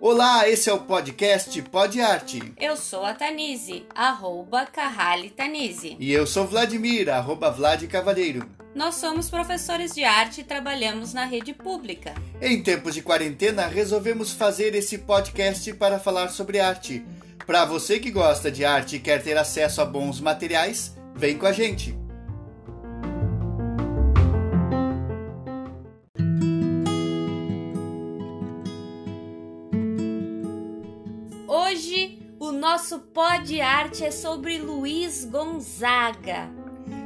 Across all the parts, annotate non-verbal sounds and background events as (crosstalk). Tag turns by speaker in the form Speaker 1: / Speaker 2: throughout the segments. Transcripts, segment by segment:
Speaker 1: Olá, esse é o podcast Pod Arte.
Speaker 2: Eu sou a Tanise, arroba Carrali Tanise.
Speaker 1: E eu sou Vladimir, arroba Vlad Cavaleiro.
Speaker 2: Nós somos professores de arte e trabalhamos na rede pública.
Speaker 1: Em tempos de quarentena, resolvemos fazer esse podcast para falar sobre arte. Para você que gosta de arte e quer ter acesso a bons materiais, vem com a gente.
Speaker 2: Nosso pod arte é sobre Luiz Gonzaga.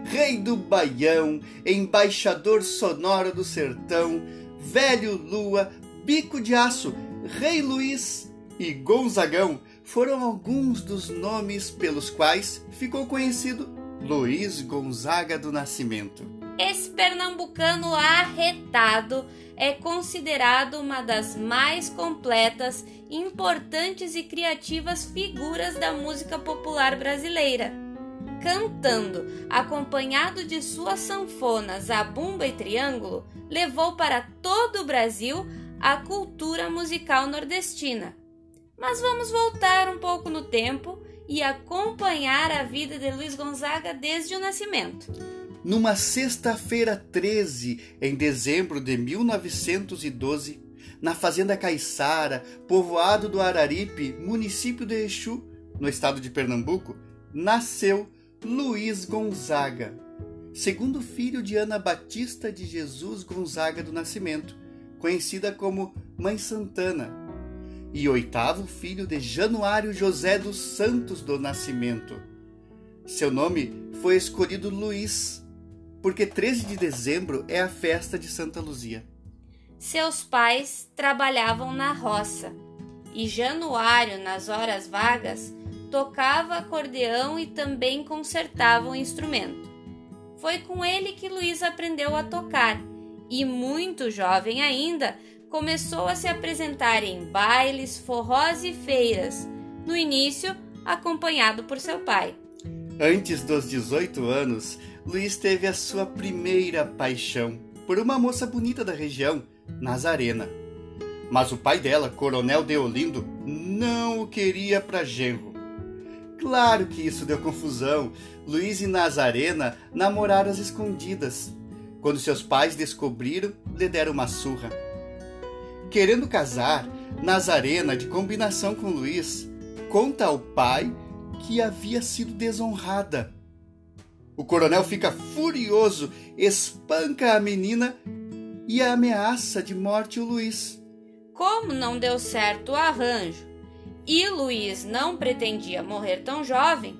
Speaker 1: Rei do Baião, embaixador sonoro do sertão, velho Lua, bico de aço, Rei Luiz e Gonzagão foram alguns dos nomes pelos quais ficou conhecido Luiz Gonzaga do Nascimento.
Speaker 2: Esse pernambucano arretado é considerado uma das mais completas, importantes e criativas figuras da música popular brasileira. Cantando, acompanhado de suas sanfonas Zabumba e Triângulo, levou para todo o Brasil a cultura musical nordestina. Mas vamos voltar um pouco no tempo e acompanhar a vida de Luiz Gonzaga desde o nascimento.
Speaker 1: Numa sexta-feira 13, em dezembro de 1912, na fazenda Caiçara, povoado do Araripe, município de Exu, no estado de Pernambuco, nasceu Luiz Gonzaga, segundo filho de Ana Batista de Jesus Gonzaga do Nascimento, conhecida como Mãe Santana, e oitavo filho de Januário José dos Santos do Nascimento. Seu nome foi escolhido Luiz porque 13 de dezembro é a festa de Santa Luzia.
Speaker 2: Seus pais trabalhavam na roça e Januário, nas horas vagas, tocava acordeão e também consertava o instrumento. Foi com ele que Luiz aprendeu a tocar e, muito jovem ainda, começou a se apresentar em bailes, forrós e feiras, no início acompanhado por seu pai.
Speaker 1: Antes dos 18 anos, Luiz teve a sua primeira paixão por uma moça bonita da região, Nazarena. Mas o pai dela, Coronel Deolindo, não o queria para genro. Claro que isso deu confusão. Luiz e Nazarena namoraram às escondidas. Quando seus pais descobriram, lhe deram uma surra. Querendo casar, Nazarena, de combinação com Luiz, conta ao pai que havia sido desonrada o coronel fica furioso, espanca a menina e ameaça de morte o Luiz.
Speaker 2: Como não deu certo o arranjo e Luiz não pretendia morrer tão jovem,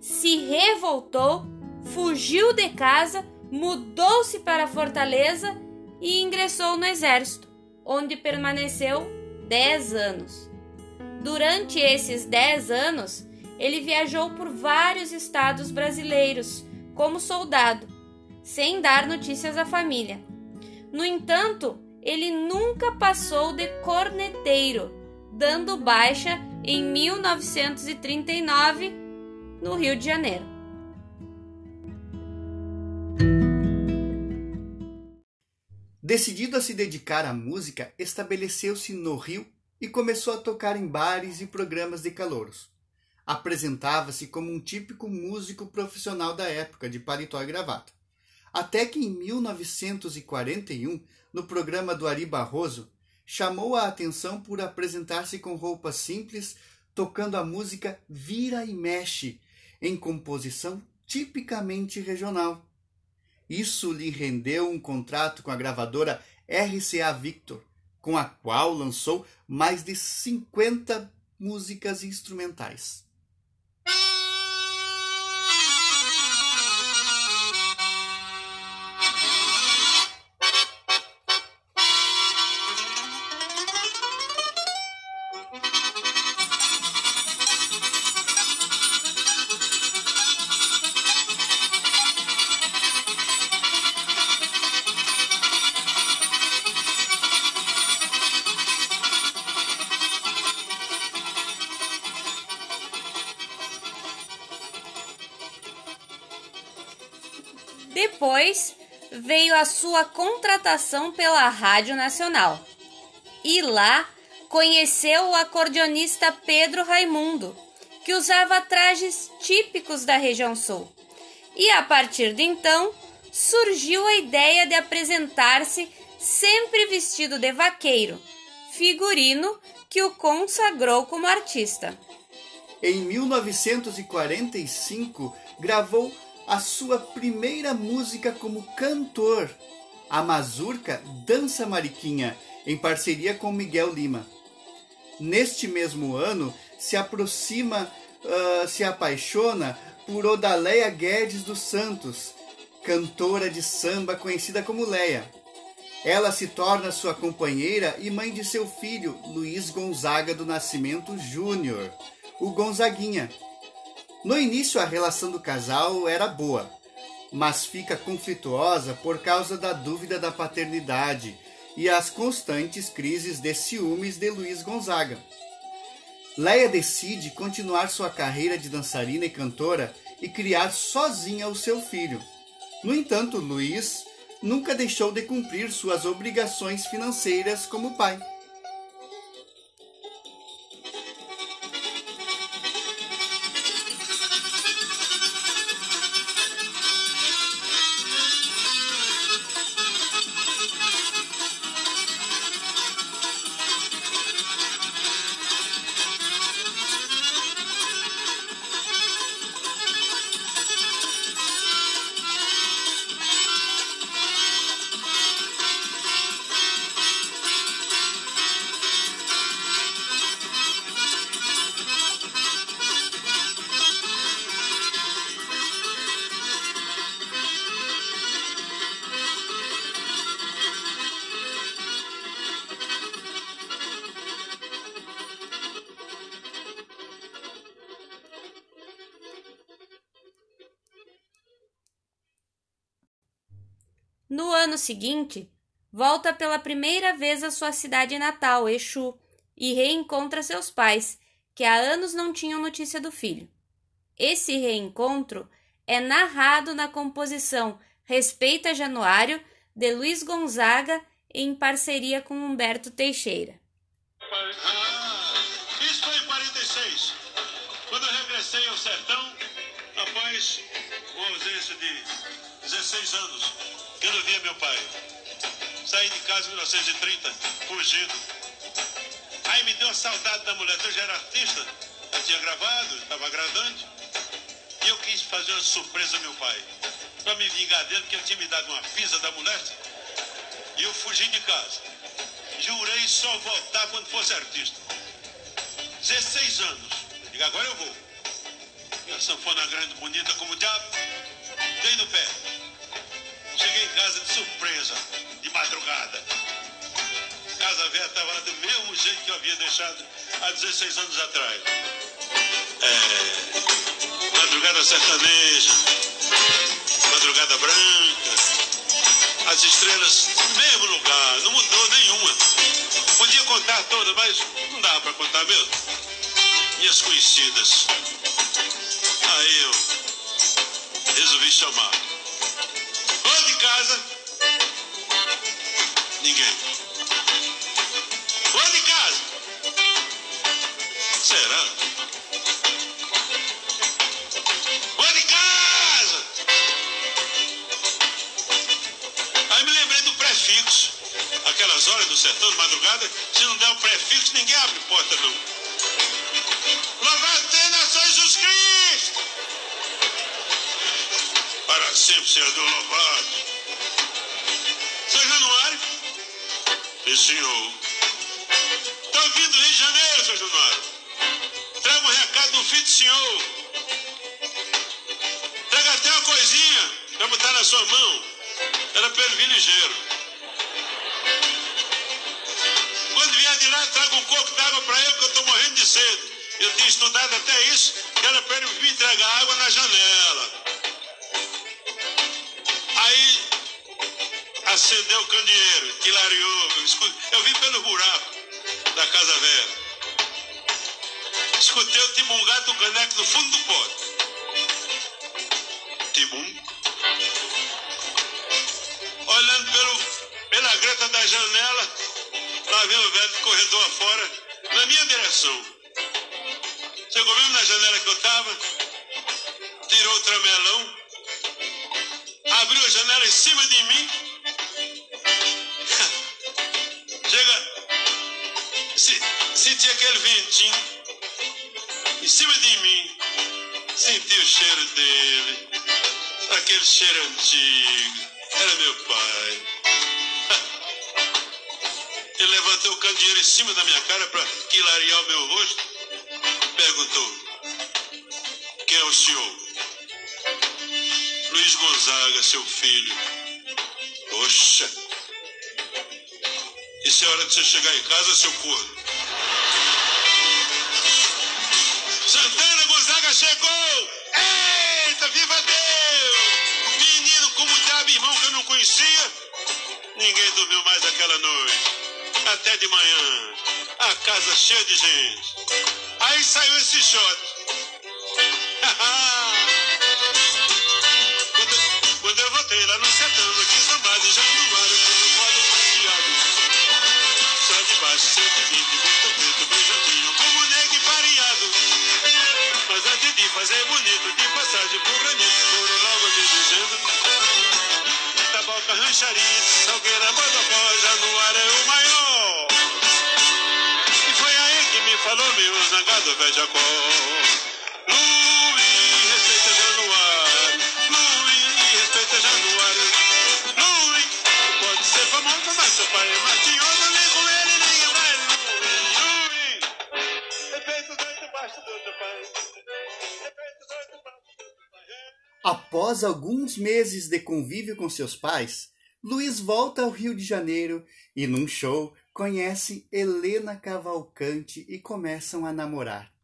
Speaker 2: se revoltou, fugiu de casa, mudou-se para a fortaleza e ingressou no exército, onde permaneceu dez anos. Durante esses dez anos, ele viajou por vários estados brasileiros como soldado, sem dar notícias à família. No entanto, ele nunca passou de corneteiro, dando baixa em 1939 no Rio de Janeiro.
Speaker 1: Decidido a se dedicar à música, estabeleceu-se no Rio e começou a tocar em bares e programas de calouros apresentava-se como um típico músico profissional da época, de paletó e gravata. Até que em 1941, no programa do Ari Barroso, chamou a atenção por apresentar-se com roupas simples, tocando a música Vira e Mexe, em composição tipicamente regional. Isso lhe rendeu um contrato com a gravadora RCA Victor, com a qual lançou mais de 50 músicas instrumentais.
Speaker 2: Sua contratação pela Rádio Nacional. E lá conheceu o acordeonista Pedro Raimundo, que usava trajes típicos da região sul. E a partir de então, surgiu a ideia de apresentar-se sempre vestido de vaqueiro, figurino que o consagrou como artista.
Speaker 1: Em 1945, gravou a sua primeira música como cantor, a mazurca Dança Mariquinha, em parceria com Miguel Lima. Neste mesmo ano, se aproxima, uh, se apaixona por Odaleia Guedes dos Santos, cantora de samba conhecida como Leia. Ela se torna sua companheira e mãe de seu filho, Luiz Gonzaga do Nascimento Júnior, o Gonzaguinha. No início, a relação do casal era boa, mas fica conflituosa por causa da dúvida da paternidade e as constantes crises de ciúmes de Luiz Gonzaga. Leia decide continuar sua carreira de dançarina e cantora e criar sozinha o seu filho. No entanto, Luiz nunca deixou de cumprir suas obrigações financeiras como pai.
Speaker 2: No ano seguinte, volta pela primeira vez à sua cidade natal, Exu, e reencontra seus pais, que há anos não tinham notícia do filho. Esse reencontro é narrado na composição Respeita Januário, de Luiz Gonzaga, em parceria com Humberto Teixeira.
Speaker 3: Ah, isso foi em 46, quando eu regressei ao sertão, após uma ausência de 16 anos. Via meu pai. Saí de casa em 1930, fugido. Aí me deu a saudade da mulher. Eu já era artista, eu tinha gravado, estava agradante. E eu quis fazer uma surpresa ao meu pai. Para me vingar dele, porque ele tinha me dado uma pisa da mulher. E eu fugi de casa. Jurei só voltar quando fosse artista. 16 anos. Digo, agora eu vou. E a sanfona grande, bonita como o diabo, dei no pé. Cheguei em casa de surpresa, de madrugada. Casa velha estava do mesmo jeito que eu havia deixado há 16 anos atrás. É, madrugada sertaneja, madrugada branca, as estrelas no mesmo lugar, não mudou nenhuma. Podia contar todas, mas não dava para contar mesmo. Minhas conhecidas. Aí eu resolvi chamar casa? Ninguém. Onde de casa? Será? Onde de casa? Aí me lembrei do prefixo. Aquelas horas do sertão de madrugada, se não der o prefixo, ninguém abre porta não. Louvado seja Jesus Cristo! Para sempre seja louvado. Senhor. Está ouvindo Rio de Janeiro, seu Januário? Traga um recado do filho do senhor. Traga até uma coisinha para botar na sua mão. Era para ele vir ligeiro. Quando vier de lá, traga um coco d'água para ele, que eu estou morrendo de sede. Eu tinha estudado até isso, que era para ele vir entregar água na janela. Aí acendeu o candeeiro, vim pelo buraco da casa velha. Escutei o timungado do caneco no fundo do pote. Timum. olhando pelo, pela greta da janela, lá vem o velho corredor afora, na minha direção. Chegou mesmo na janela que eu estava, tirou o tramelão, abriu a janela em cima de mim. Se, senti aquele ventinho em cima de mim, senti o cheiro dele, aquele cheiro antigo, era meu pai. (laughs) Ele levantou o candeeiro em cima da minha cara para clarear o meu rosto, perguntou: Quem é o senhor? Luiz Gonzaga, seu filho. Poxa! Isso é hora de você chegar em casa, seu corno. Chegou! Eita, viva Deus! Menino como diabo, irmão que eu não conhecia. Ninguém dormiu mais aquela noite. Até de manhã. A casa cheia de gente. Aí saiu esse shot. (laughs) quando, quando eu voltei lá no sertão, aqui em São Bado, já no de pro granito, foram logo me dizendo. Taboca, rancharia, salgueira, bodocó, ar é o maior. E foi aí que me falou meu zangado velho Jacó.
Speaker 1: Após alguns meses de convívio com seus pais, Luiz volta ao Rio de Janeiro e, num show, conhece Helena Cavalcante e começam a namorar.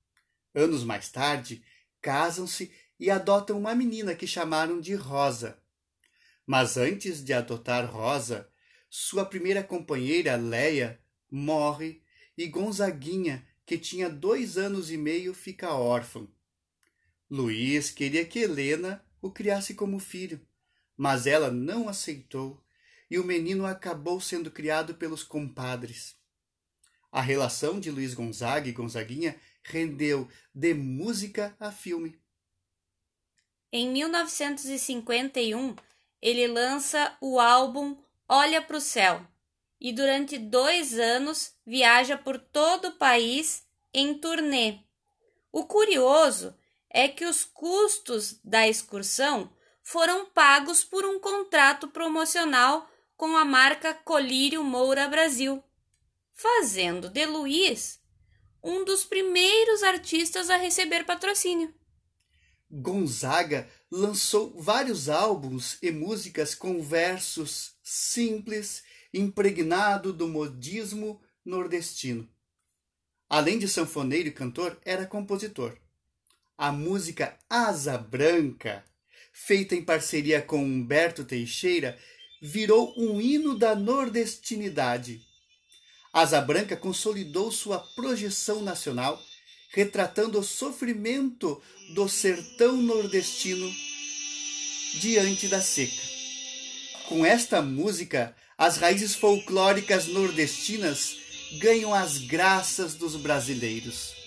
Speaker 1: Anos mais tarde, casam-se e adotam uma menina que chamaram de Rosa. Mas antes de adotar Rosa, sua primeira companheira, Leia, morre e Gonzaguinha, que tinha dois anos e meio, fica órfão. Luiz queria que Helena o criasse como filho, mas ela não aceitou e o menino acabou sendo criado pelos compadres. A relação de Luiz Gonzaga e Gonzaguinha rendeu de música a filme.
Speaker 2: Em 1951, ele lança o álbum Olha pro Céu e durante dois anos viaja por todo o país em turnê. O curioso é que os custos da excursão foram pagos por um contrato promocional com a marca Colírio Moura Brasil, fazendo de Luiz um dos primeiros artistas a receber patrocínio.
Speaker 1: Gonzaga lançou vários álbuns e músicas com versos simples, impregnado do modismo nordestino. Além de sanfoneiro e cantor, era compositor. A música Asa Branca, feita em parceria com Humberto Teixeira, virou um hino da nordestinidade. Asa Branca consolidou sua projeção nacional, retratando o sofrimento do sertão nordestino diante da seca. Com esta música, as raízes folclóricas nordestinas ganham as graças dos brasileiros.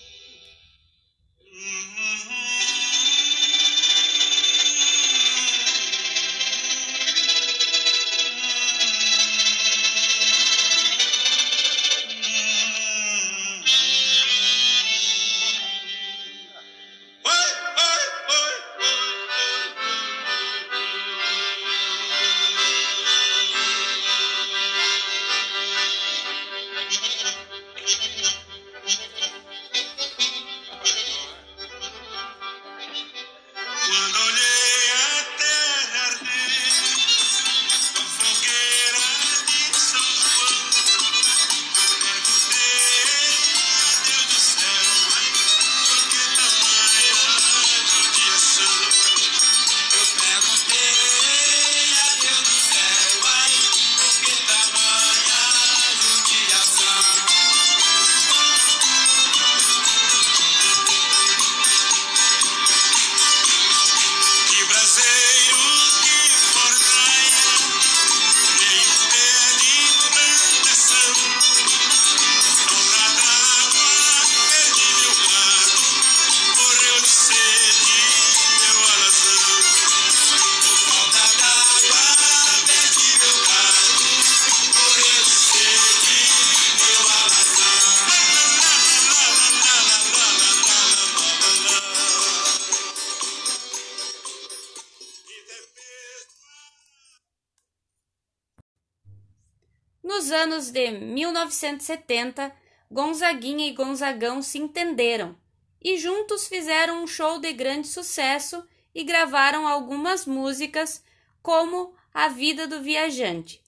Speaker 2: Nos anos de 1970, Gonzaguinha e Gonzagão se entenderam e juntos fizeram um show de grande sucesso e gravaram algumas músicas, como A Vida do Viajante.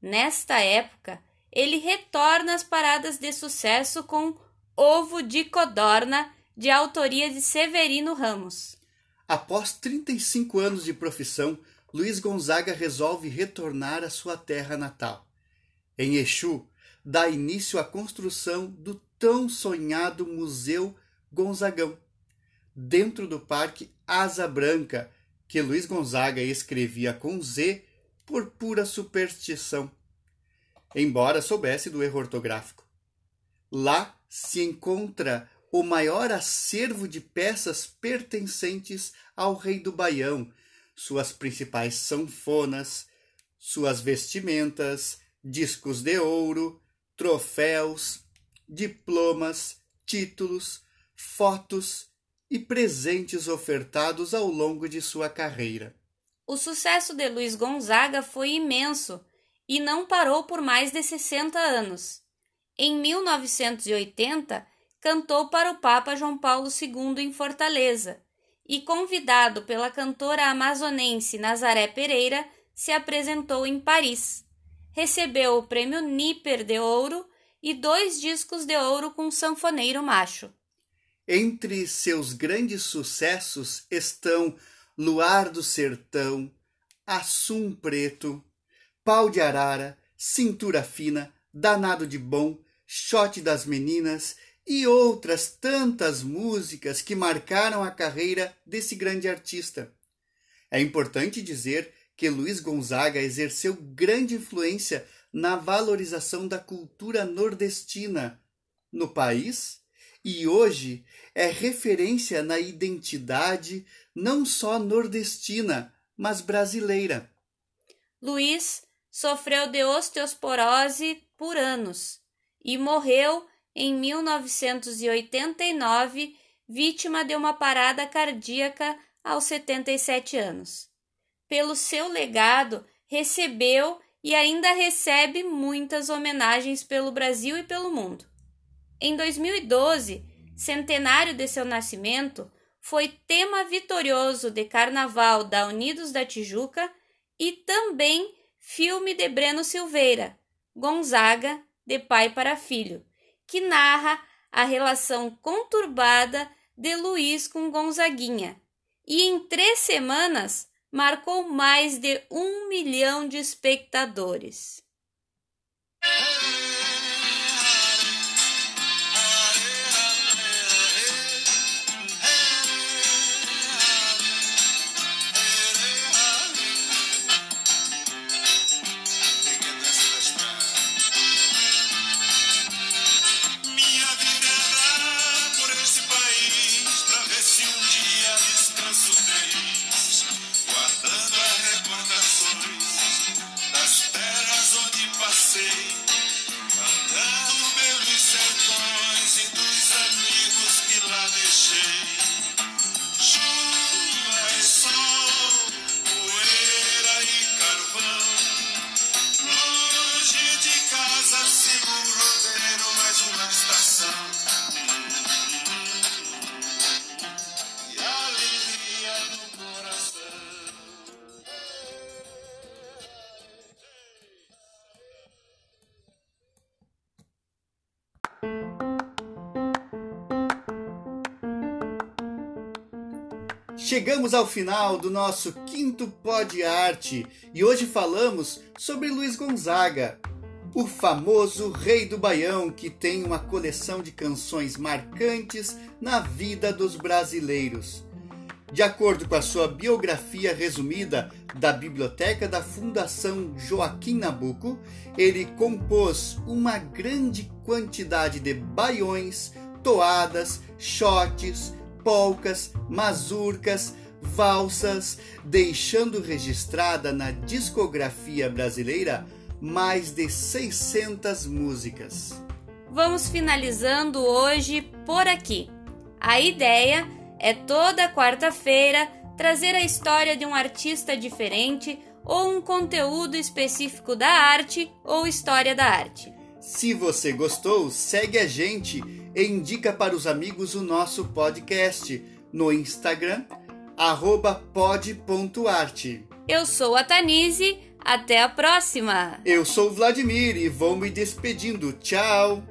Speaker 2: Nesta época, ele retorna às paradas de sucesso com Ovo de Codorna, de autoria de Severino Ramos.
Speaker 1: Após 35 anos de profissão, Luiz Gonzaga resolve retornar à sua terra natal. Em Exu, dá início à construção do tão sonhado Museu Gonzagão, dentro do Parque Asa Branca, que Luiz Gonzaga escrevia com Z por pura superstição, embora soubesse do erro ortográfico. Lá se encontra o maior acervo de peças pertencentes ao rei do Baião, suas principais sanfonas, suas vestimentas, discos de ouro, troféus, diplomas, títulos, fotos e presentes ofertados ao longo de sua carreira.
Speaker 2: O sucesso de Luiz Gonzaga foi imenso e não parou por mais de 60 anos. Em 1980, cantou para o Papa João Paulo II em Fortaleza e, convidado pela cantora amazonense Nazaré Pereira, se apresentou em Paris. Recebeu o prêmio Nipper de Ouro e dois discos de ouro com sanfoneiro macho.
Speaker 1: Entre seus grandes sucessos estão Luar do Sertão, Assum Preto, Pau de Arara, Cintura Fina, Danado de Bom, Shot das Meninas e outras tantas músicas que marcaram a carreira desse grande artista. É importante dizer que Luiz Gonzaga exerceu grande influência na valorização da cultura nordestina no país e hoje é referência na identidade não só nordestina, mas brasileira.
Speaker 2: Luiz sofreu de osteoporose por anos e morreu em 1989, vítima de uma parada cardíaca aos 77 anos. Pelo seu legado, recebeu e ainda recebe muitas homenagens pelo Brasil e pelo mundo. Em 2012, centenário de seu nascimento, foi tema vitorioso de Carnaval da Unidos da Tijuca e também filme de Breno Silveira, Gonzaga, de pai para filho, que narra a relação conturbada de Luiz com Gonzaguinha. E em três semanas marcou mais de um milhão de espectadores.
Speaker 1: Chegamos ao final do nosso quinto Pod Arte e hoje falamos sobre Luiz Gonzaga, o famoso rei do Baião que tem uma coleção de canções marcantes na vida dos brasileiros. De acordo com a sua biografia resumida da Biblioteca da Fundação Joaquim Nabuco, ele compôs uma grande quantidade de baiões, toadas, shotes, polcas, mazurcas, valsas, deixando registrada na discografia brasileira mais de 600 músicas.
Speaker 2: Vamos finalizando hoje por aqui. A ideia é toda quarta-feira trazer a história de um artista diferente ou um conteúdo específico da arte ou história da arte.
Speaker 1: Se você gostou, segue a gente e indica para os amigos o nosso podcast no Instagram, pod.arte.
Speaker 2: Eu sou a Tanise, até a próxima!
Speaker 1: Eu sou o Vladimir e vou me despedindo. Tchau!